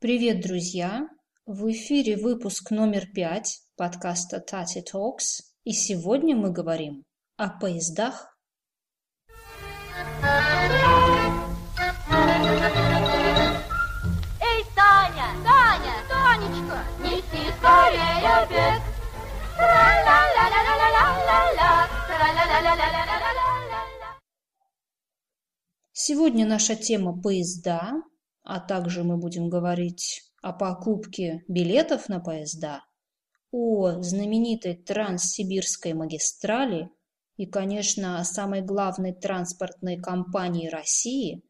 Привет, друзья! В эфире выпуск номер пять подкаста Tati Talks, и сегодня мы говорим о поездах. Эй, Таня! Таня! Танечка! Неси скорее обед! Сегодня наша тема поезда, а также мы будем говорить о покупке билетов на поезда, о знаменитой Транссибирской магистрали и, конечно, о самой главной транспортной компании России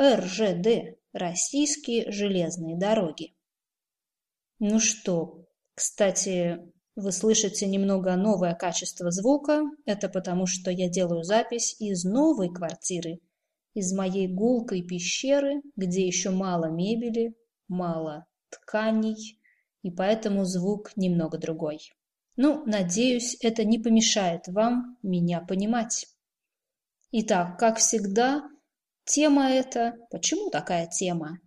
РЖД – Российские железные дороги. Ну что, кстати, вы слышите немного новое качество звука. Это потому, что я делаю запись из новой квартиры, из моей гулкой пещеры, где еще мало мебели, мало тканей, и поэтому звук немного другой. Ну, надеюсь, это не помешает вам меня понимать. Итак, как всегда, тема эта... Почему такая тема?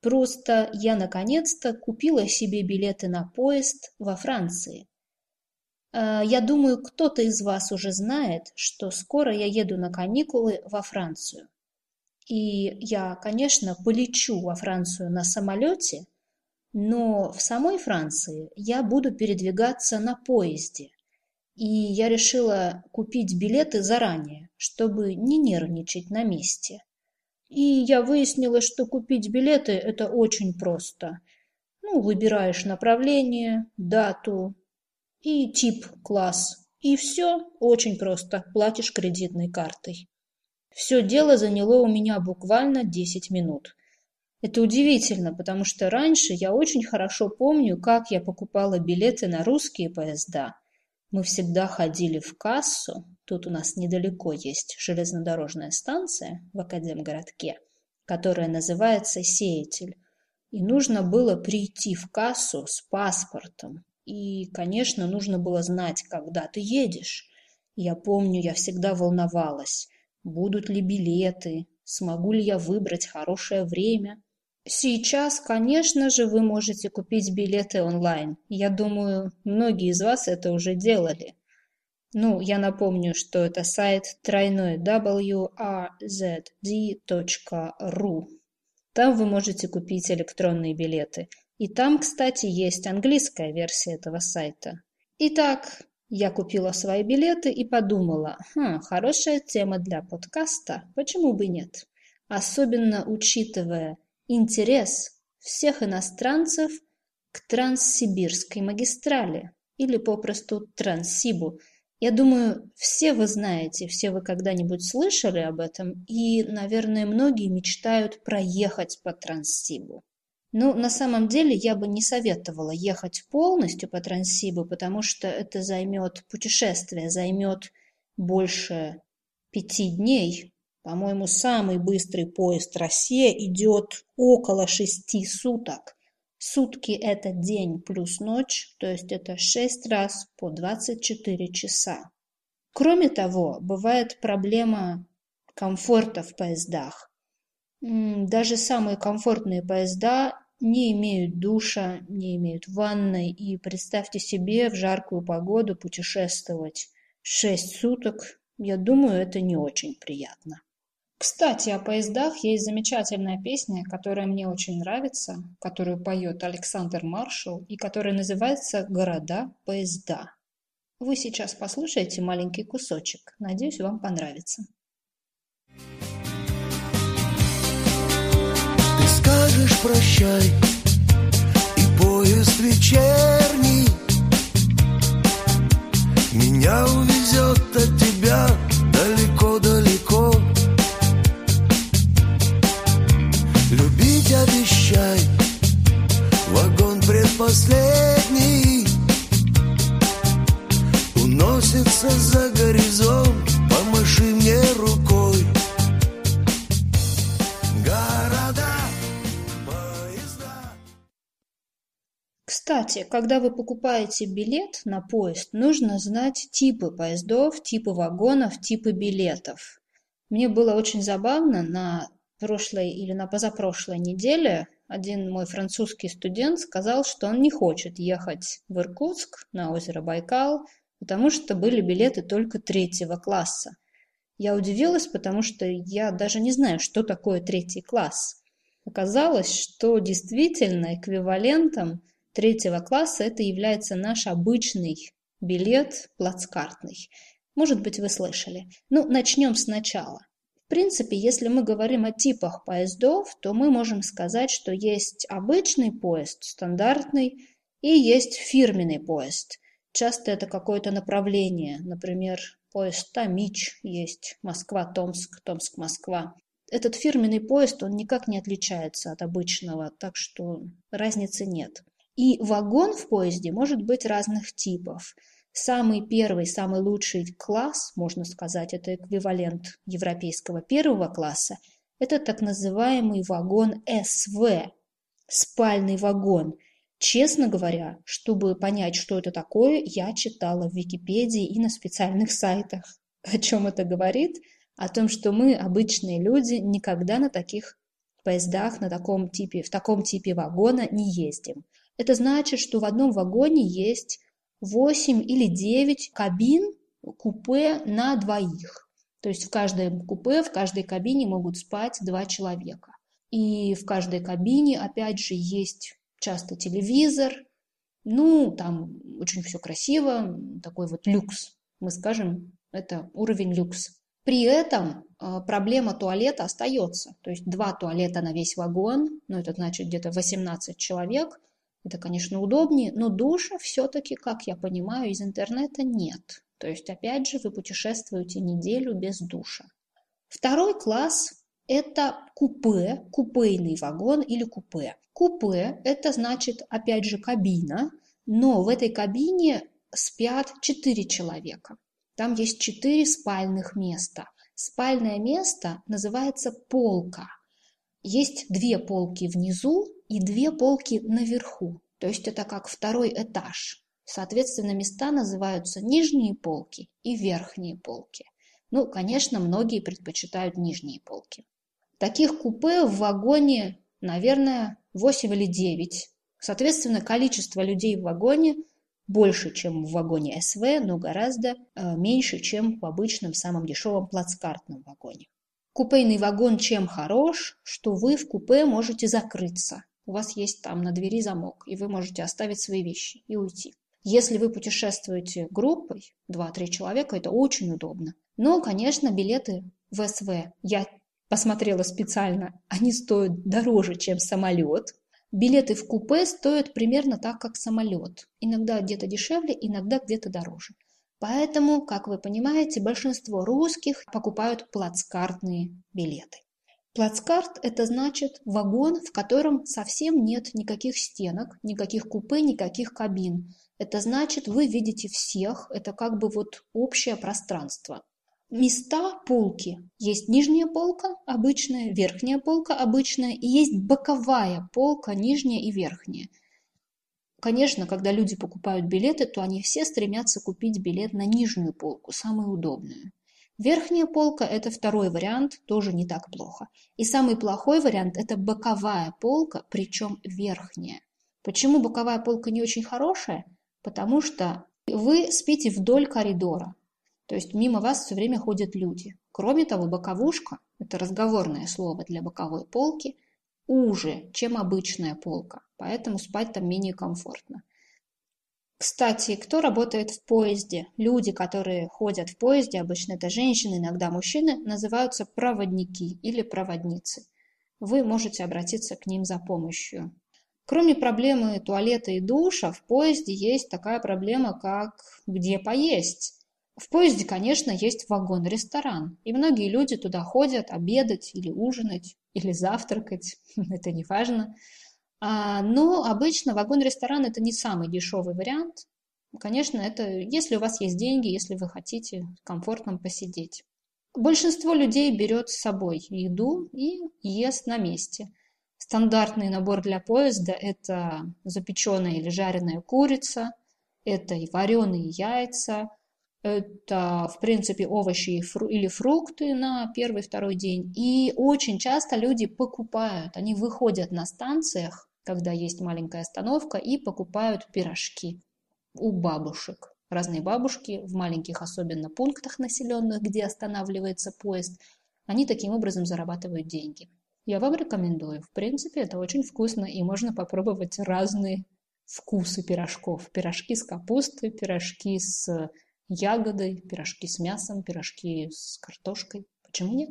Просто я наконец-то купила себе билеты на поезд во Франции. Э, Я думаю, кто-то из вас уже знает, что скоро я еду на каникулы во Францию. И я, конечно, полечу во Францию на самолете, но в самой Франции я буду передвигаться на поезде. И я решила купить билеты заранее, чтобы не нервничать на месте. И я выяснила, что купить билеты – это очень просто. Ну, выбираешь направление, дату и тип класс. И все очень просто, платишь кредитной картой. Все дело заняло у меня буквально 10 минут. Это удивительно, потому что раньше я очень хорошо помню, как я покупала билеты на русские поезда. Мы всегда ходили в кассу, тут у нас недалеко есть железнодорожная станция в Академгородке, которая называется «Сеятель». И нужно было прийти в кассу с паспортом. И, конечно, нужно было знать, когда ты едешь. Я помню, я всегда волновалась, будут ли билеты, смогу ли я выбрать хорошее время. Сейчас, конечно же, вы можете купить билеты онлайн. Я думаю, многие из вас это уже делали. Ну, я напомню, что это сайт тройной wrzd.ru. Там вы можете купить электронные билеты. И там, кстати, есть английская версия этого сайта. Итак, я купила свои билеты и подумала, хм, хорошая тема для подкаста, почему бы нет? Особенно учитывая интерес всех иностранцев к Транссибирской магистрали или попросту Транссибу. Я думаю, все вы знаете, все вы когда-нибудь слышали об этом, и, наверное, многие мечтают проехать по Транссибу. Ну, на самом деле, я бы не советовала ехать полностью по Транссибу, потому что это займет, путешествие займет больше пяти дней. По-моему, самый быстрый поезд «Россия» идет около шести суток. Сутки – это день плюс ночь, то есть это шесть раз по 24 часа. Кроме того, бывает проблема комфорта в поездах. Даже самые комфортные поезда не имеют душа, не имеют ванной, и представьте себе в жаркую погоду путешествовать шесть суток, я думаю, это не очень приятно. Кстати, о поездах есть замечательная песня, которая мне очень нравится, которую поет Александр Маршал и которая называется «Города, поезда». Вы сейчас послушаете маленький кусочек. Надеюсь, вам понравится. Ты скажешь прощай И поезд вечерний Меня увезет от Кстати, когда вы покупаете билет на поезд, нужно знать типы поездов, типы вагонов, типы билетов. Мне было очень забавно на прошлой или на позапрошлой неделе один мой французский студент сказал, что он не хочет ехать в Иркутск на озеро Байкал, потому что были билеты только третьего класса. Я удивилась, потому что я даже не знаю, что такое третий класс. Оказалось, что действительно эквивалентом третьего класса это является наш обычный билет плацкартный. Может быть, вы слышали. Ну, начнем сначала. В принципе, если мы говорим о типах поездов, то мы можем сказать, что есть обычный поезд, стандартный, и есть фирменный поезд. Часто это какое-то направление, например, поезд Тамич есть, Москва-Томск, Томск-Москва. Этот фирменный поезд, он никак не отличается от обычного, так что разницы нет. И вагон в поезде может быть разных типов. Самый первый, самый лучший класс, можно сказать, это эквивалент европейского первого класса, это так называемый вагон СВ, спальный вагон. Честно говоря, чтобы понять, что это такое, я читала в Википедии и на специальных сайтах. О чем это говорит? О том, что мы, обычные люди, никогда на таких поездах, на таком типе, в таком типе вагона не ездим. Это значит, что в одном вагоне есть 8 или 9 кабин купе на двоих. То есть в каждом купе, в каждой кабине могут спать два человека. И в каждой кабине, опять же, есть часто телевизор. Ну, там очень все красиво, такой вот люкс. Мы скажем, это уровень люкс. При этом э, проблема туалета остается. То есть два туалета на весь вагон, ну это значит где-то 18 человек – это, конечно, удобнее, но душа все-таки, как я понимаю, из интернета нет. То есть, опять же, вы путешествуете неделю без душа. Второй класс – это купе, купейный вагон или купе. Купе – это значит, опять же, кабина, но в этой кабине спят 4 человека. Там есть 4 спальных места. Спальное место называется полка. Есть две полки внизу и две полки наверху. То есть это как второй этаж. Соответственно, места называются нижние полки и верхние полки. Ну, конечно, многие предпочитают нижние полки. Таких купе в вагоне, наверное, 8 или 9. Соответственно, количество людей в вагоне больше, чем в вагоне СВ, но гораздо э, меньше, чем в обычном самом дешевом плацкартном вагоне. Купейный вагон чем хорош, что вы в купе можете закрыться. У вас есть там на двери замок, и вы можете оставить свои вещи и уйти. Если вы путешествуете группой, 2-3 человека, это очень удобно. Но, конечно, билеты в СВ я посмотрела специально, они стоят дороже, чем самолет. Билеты в купе стоят примерно так, как самолет. Иногда где-то дешевле, иногда где-то дороже. Поэтому, как вы понимаете, большинство русских покупают плацкартные билеты. Плацкарт – это значит вагон, в котором совсем нет никаких стенок, никаких купе, никаких кабин. Это значит, вы видите всех, это как бы вот общее пространство. Места полки. Есть нижняя полка обычная, верхняя полка обычная, и есть боковая полка, нижняя и верхняя. Конечно, когда люди покупают билеты, то они все стремятся купить билет на нижнюю полку, самую удобную. Верхняя полка – это второй вариант, тоже не так плохо. И самый плохой вариант – это боковая полка, причем верхняя. Почему боковая полка не очень хорошая? Потому что вы спите вдоль коридора, то есть мимо вас все время ходят люди. Кроме того, боковушка – это разговорное слово для боковой полки – уже, чем обычная полка, поэтому спать там менее комфортно. Кстати, кто работает в поезде? Люди, которые ходят в поезде, обычно это женщины, иногда мужчины, называются проводники или проводницы. Вы можете обратиться к ним за помощью. Кроме проблемы туалета и душа, в поезде есть такая проблема, как где поесть. В поезде, конечно, есть вагон-ресторан, и многие люди туда ходят обедать или ужинать, или завтракать, это не важно. А, но обычно вагон-ресторан – это не самый дешевый вариант. Конечно, это если у вас есть деньги, если вы хотите комфортно посидеть. Большинство людей берет с собой еду и ест на месте. Стандартный набор для поезда – это запеченная или жареная курица, это и вареные яйца, Это, в принципе, овощи или фрукты на первый-второй день. И очень часто люди покупают, они выходят на станциях, когда есть маленькая остановка, и покупают пирожки у бабушек. Разные бабушки в маленьких, особенно пунктах населенных, где останавливается поезд, они таким образом зарабатывают деньги. Я вам рекомендую. В принципе, это очень вкусно, и можно попробовать разные вкусы пирожков. Пирожки с капустой, пирожки с ягодой, пирожки с мясом, пирожки с картошкой. Почему нет?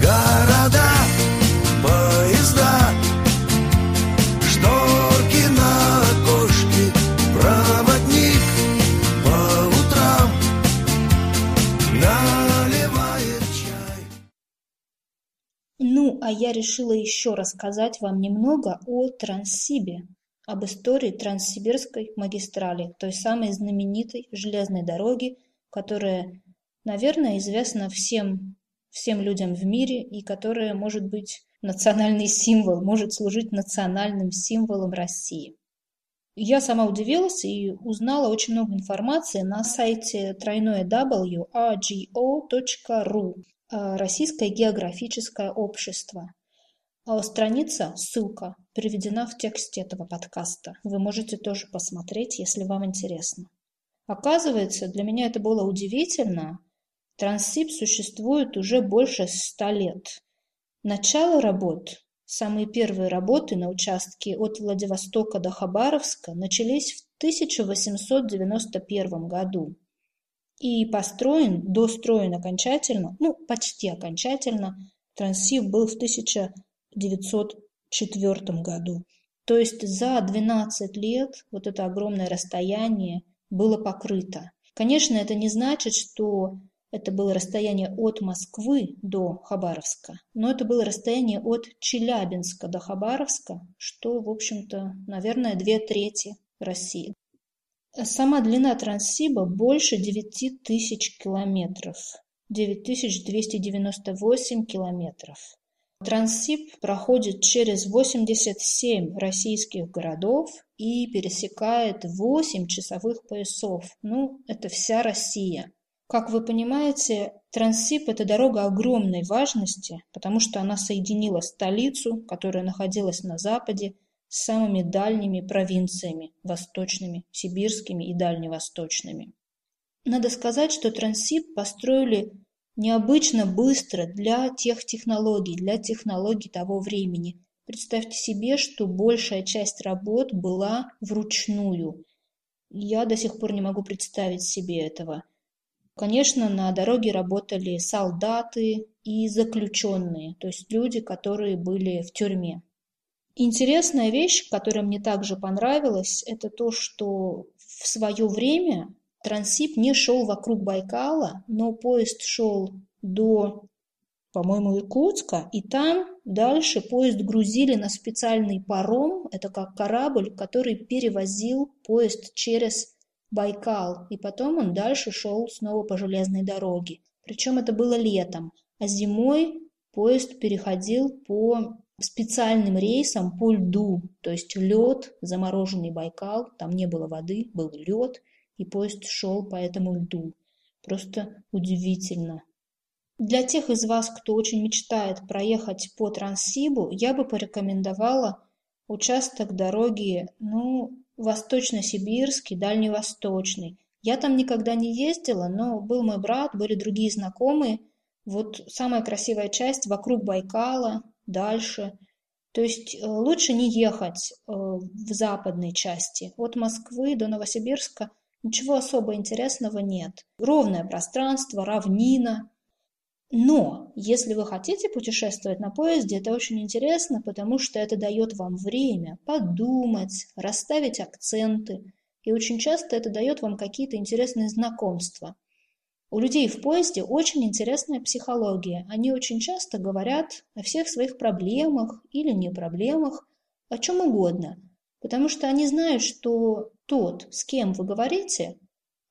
Города, поезда, шторки на окошке, проводник по утрам наливает чай. Ну, а я решила еще рассказать вам немного о Транссибе, об истории Транссибирской магистрали, той самой знаменитой железной дороги, которая, наверное, известна всем, всем людям в мире и которая может быть национальный символ, может служить национальным символом России. Я сама удивилась и узнала очень много информации на сайте тройное w rgo.ru Российское географическое общество. А страница, ссылка, приведена в тексте этого подкаста. Вы можете тоже посмотреть, если вам интересно. Оказывается, для меня это было удивительно. Транссиб существует уже больше ста лет. Начало работ, самые первые работы на участке от Владивостока до Хабаровска начались в 1891 году и построен, достроен окончательно, ну, почти окончательно, Транссиб был в 1000 1904 году. То есть за 12 лет вот это огромное расстояние было покрыто. Конечно, это не значит, что это было расстояние от Москвы до Хабаровска, но это было расстояние от Челябинска до Хабаровска, что, в общем-то, наверное, две трети России. Сама длина Транссиба больше 9 тысяч километров, 9298 километров. Транссиб проходит через 87 российских городов и пересекает 8 часовых поясов. Ну, это вся Россия. Как вы понимаете, Транссиб – это дорога огромной важности, потому что она соединила столицу, которая находилась на западе, с самыми дальними провинциями – восточными, сибирскими и дальневосточными. Надо сказать, что Транссиб построили необычно быстро для тех технологий, для технологий того времени. Представьте себе, что большая часть работ была вручную. Я до сих пор не могу представить себе этого. Конечно, на дороге работали солдаты и заключенные, то есть люди, которые были в тюрьме. Интересная вещь, которая мне также понравилась, это то, что в свое время Транссиб не шел вокруг Байкала, но поезд шел до, по-моему, Иркутска, и там дальше поезд грузили на специальный паром, это как корабль, который перевозил поезд через Байкал, и потом он дальше шел снова по железной дороге. Причем это было летом, а зимой поезд переходил по специальным рейсам по льду, то есть лед, замороженный Байкал, там не было воды, был лед, и поезд шел по этому льду. Просто удивительно. Для тех из вас, кто очень мечтает проехать по Транссибу, я бы порекомендовала участок дороги, ну, Восточно-Сибирский, Дальневосточный. Я там никогда не ездила, но был мой брат, были другие знакомые. Вот самая красивая часть вокруг Байкала, дальше. То есть э, лучше не ехать э, в западной части. От Москвы до Новосибирска – Ничего особо интересного нет. Ровное пространство, равнина. Но если вы хотите путешествовать на поезде, это очень интересно, потому что это дает вам время подумать, расставить акценты. И очень часто это дает вам какие-то интересные знакомства. У людей в поезде очень интересная психология. Они очень часто говорят о всех своих проблемах или не проблемах, о чем угодно – потому что они знают, что тот, с кем вы говорите,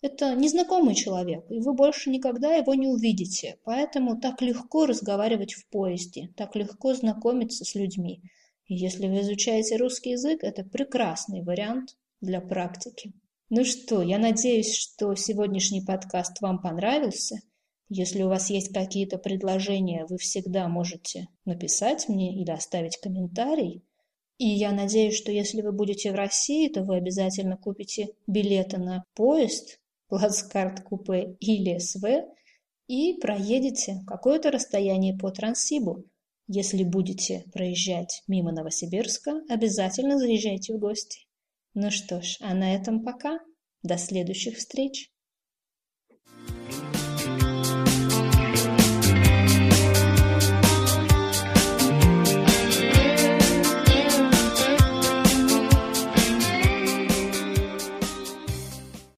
это незнакомый человек, и вы больше никогда его не увидите. Поэтому так легко разговаривать в поезде, так легко знакомиться с людьми. И если вы изучаете русский язык, это прекрасный вариант для практики. Ну что, я надеюсь, что сегодняшний подкаст вам понравился. Если у вас есть какие-то предложения, вы всегда можете написать мне или оставить комментарий. И я надеюсь, что если вы будете в России, то вы обязательно купите билеты на поезд, плацкарт купе или СВ и проедете какое-то расстояние по Транссибу. Если будете проезжать мимо Новосибирска, обязательно заезжайте в гости. Ну что ж, а на этом пока. До следующих встреч!